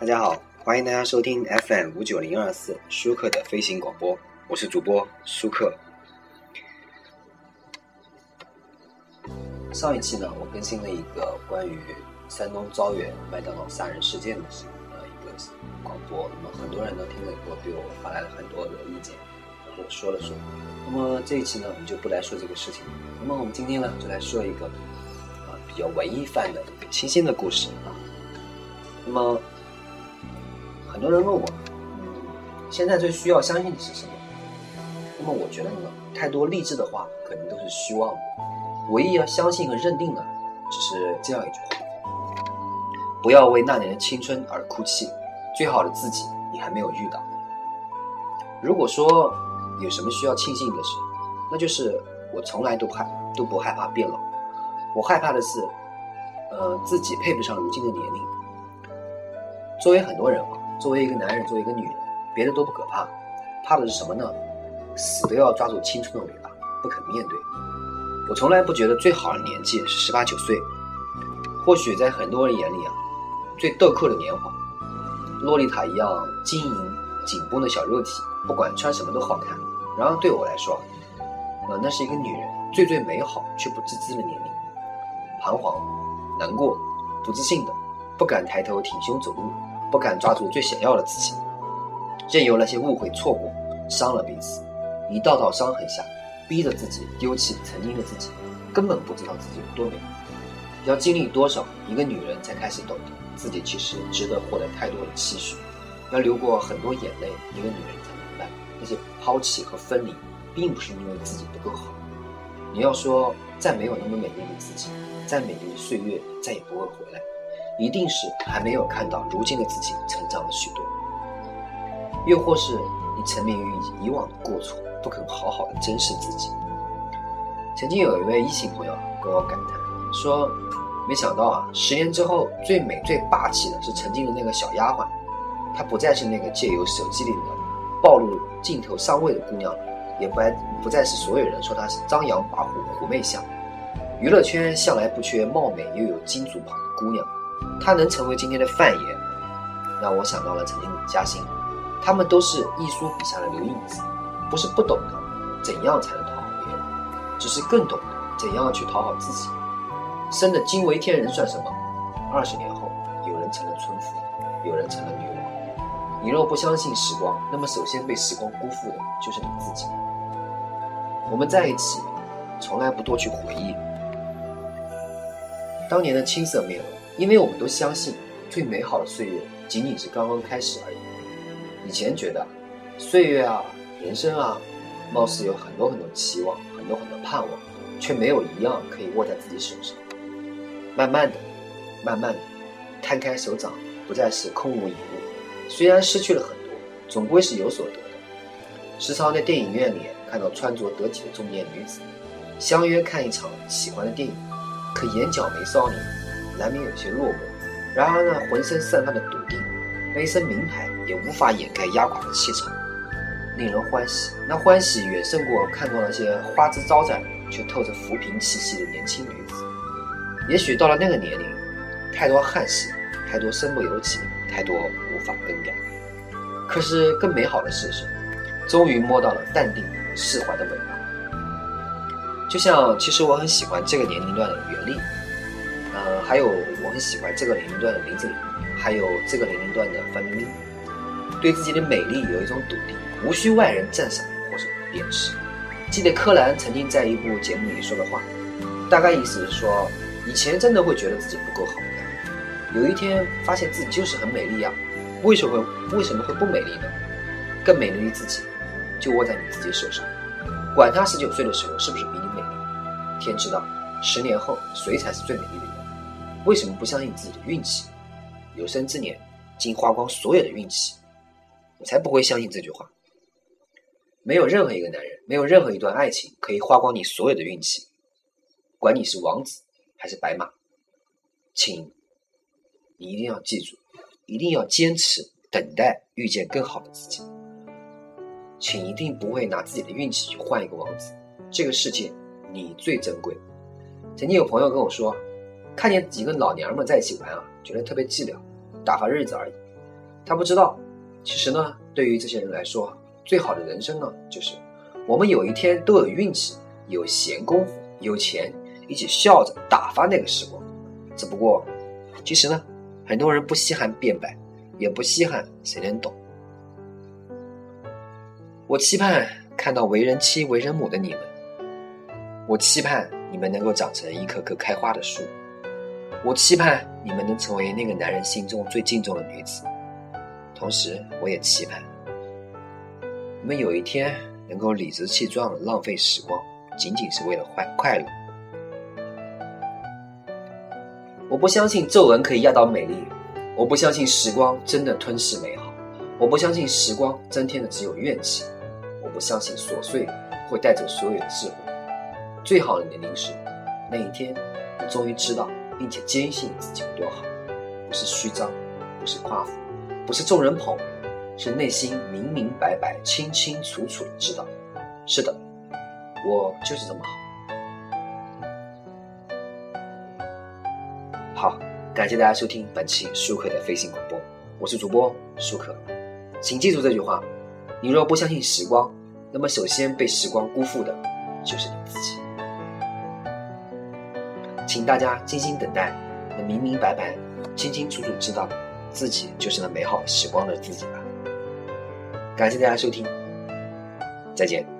大家好，欢迎大家收听 FM 五九零二四舒克的飞行广播，我是主播舒克。上一期呢，我更新了一个关于山东招远麦当劳杀人事件的呃一个广播，那么很多人呢听了以后对我发来了很多的意见，然后我说了说。那么这一期呢，我们就不来说这个事情。那么我们今天呢，就来说一个啊比较文艺范的一个清新的故事啊。那么。很多人问我，嗯，现在最需要相信的是什么？那么我觉得呢，太多励志的话可能都是虚妄的。唯一要相信和认定的，只是这样一句话：不要为那年的青春而哭泣，最好的自己你还没有遇到。如果说有什么需要庆幸的事，那就是我从来都害都不害怕变老。我害怕的是，呃，自己配不上如今的年龄。作为很多人啊。作为一个男人，作为一个女人，别的都不可怕，怕的是什么呢？死都要抓住青春的尾巴，不肯面对。我从来不觉得最好的年纪是十八九岁，或许在很多人眼里啊，最豆蔻的年华，洛丽塔一样晶莹紧绷的小肉体，不管穿什么都好看。然而对我来说，呃，那是一个女人最最美好却不自知的年龄，彷徨、难过、不自信的，不敢抬头挺胸走路。不敢抓住最想要的自己，任由那些误会、错过伤了彼此，一道道伤痕下，逼着自己丢弃曾经的自己，根本不知道自己有多美。要经历多少一个女人才开始懂得自己其实值得获得太多的期许？要流过很多眼泪，一个女人才明白，那些抛弃和分离，并不是因为自己不够好。你要说再没有那么美丽的自己，再美丽的岁月再也不会回来。一定是还没有看到如今的自己成长了许多，又或是你沉迷于以往的过错，不肯好好的珍视自己。曾经有一位异性朋友跟我感叹说：“没想到啊，十年之后最美最霸气的是曾经的那个小丫鬟，她不再是那个借由手机里的暴露镜头上位的姑娘了，也不再不再是所有人说她是张扬跋扈狐媚相。娱乐圈向来不缺貌美又有金主跑的姑娘。”他能成为今天的范爷，让我想到了曾经的嘉欣。他们都是艺书笔下的刘印子，不是不懂得怎样才能讨好别人，只是更懂得怎样去讨好自己。生的惊为天人算什么？二十年后，有人成了村妇，有人成了女王。你若不相信时光，那么首先被时光辜负的就是你自己。我们在一起，从来不多去回忆当年的青涩面容。因为我们都相信，最美好的岁月仅仅是刚刚开始而已。以前觉得，岁月啊，人生啊，貌似有很多很多期望，很多很多盼望，却没有一样可以握在自己手上。慢慢的，慢慢的，摊开手掌，不再是空无一物。虽然失去了很多，总归是有所得的。时常在电影院里看到穿着得体的中年女子，相约看一场喜欢的电影，可眼角眉梢里。难免有些落寞，然而那浑身散发的笃定，那一身名牌也无法掩盖压垮的气场，令人欢喜。那欢喜远胜过看到那些花枝招展却透着浮萍气息的年轻女子。也许到了那个年龄，太多憾事，太多身不由己，太多无法更改。可是更美好的事是，终于摸到了淡定释怀的尾巴。就像，其实我很喜欢这个年龄段的袁立。呃，还有我很喜欢这个年龄段的林志玲，还有这个年龄段的范冰冰，对自己的美丽有一种笃定，无需外人赞赏或者鞭笞。记得柯蓝曾经在一部节目里说的话，大概意思是说，以前真的会觉得自己不够好看，有一天发现自己就是很美丽呀，为什么会为什么会不美丽呢？更美丽的自己就握在你自己手上，管他十九岁的时候是不是比你美丽，天知道，十年后谁才是最美丽的。为什么不相信自己的运气？有生之年，竟花光所有的运气，我才不会相信这句话。没有任何一个男人，没有任何一段爱情可以花光你所有的运气。管你是王子还是白马，请你一定要记住，一定要坚持等待遇见更好的自己。请一定不会拿自己的运气去换一个王子。这个世界，你最珍贵。曾经有朋友跟我说。看见几个老娘们在一起玩啊，觉得特别寂寥，打发日子而已。他不知道，其实呢，对于这些人来说，最好的人生呢，就是我们有一天都有运气、有闲工夫、有钱，一起笑着打发那个时光。只不过，其实呢，很多人不稀罕变白，也不稀罕谁能懂。我期盼看到为人妻、为人母的你们，我期盼你们能够长成一棵棵开花的树，我期盼你们能成为那个男人心中最敬重的女子。同时，我也期盼你们有一天能够理直气壮的浪费时光，仅仅是为了快快乐。我不相信皱纹可以压倒美丽，我不相信时光真的吞噬美好，我不相信时光增添的只有怨气，我不相信琐碎会带走所有的智慧。最好的年龄是那一天，你终于知道并且坚信自己有多好，不是虚张，不是夸父。不是众人捧，是内心明明白白、清清楚楚的知道。是的，我就是这么好。好，感谢大家收听本期舒克的飞行广播，我是主播舒克。请记住这句话：你若不相信时光，那么首先被时光辜负的就是你自己。请大家静心等待，明明白白、清清楚楚知道。自己就是那美好时光的自己吧。感谢大家收听，再见。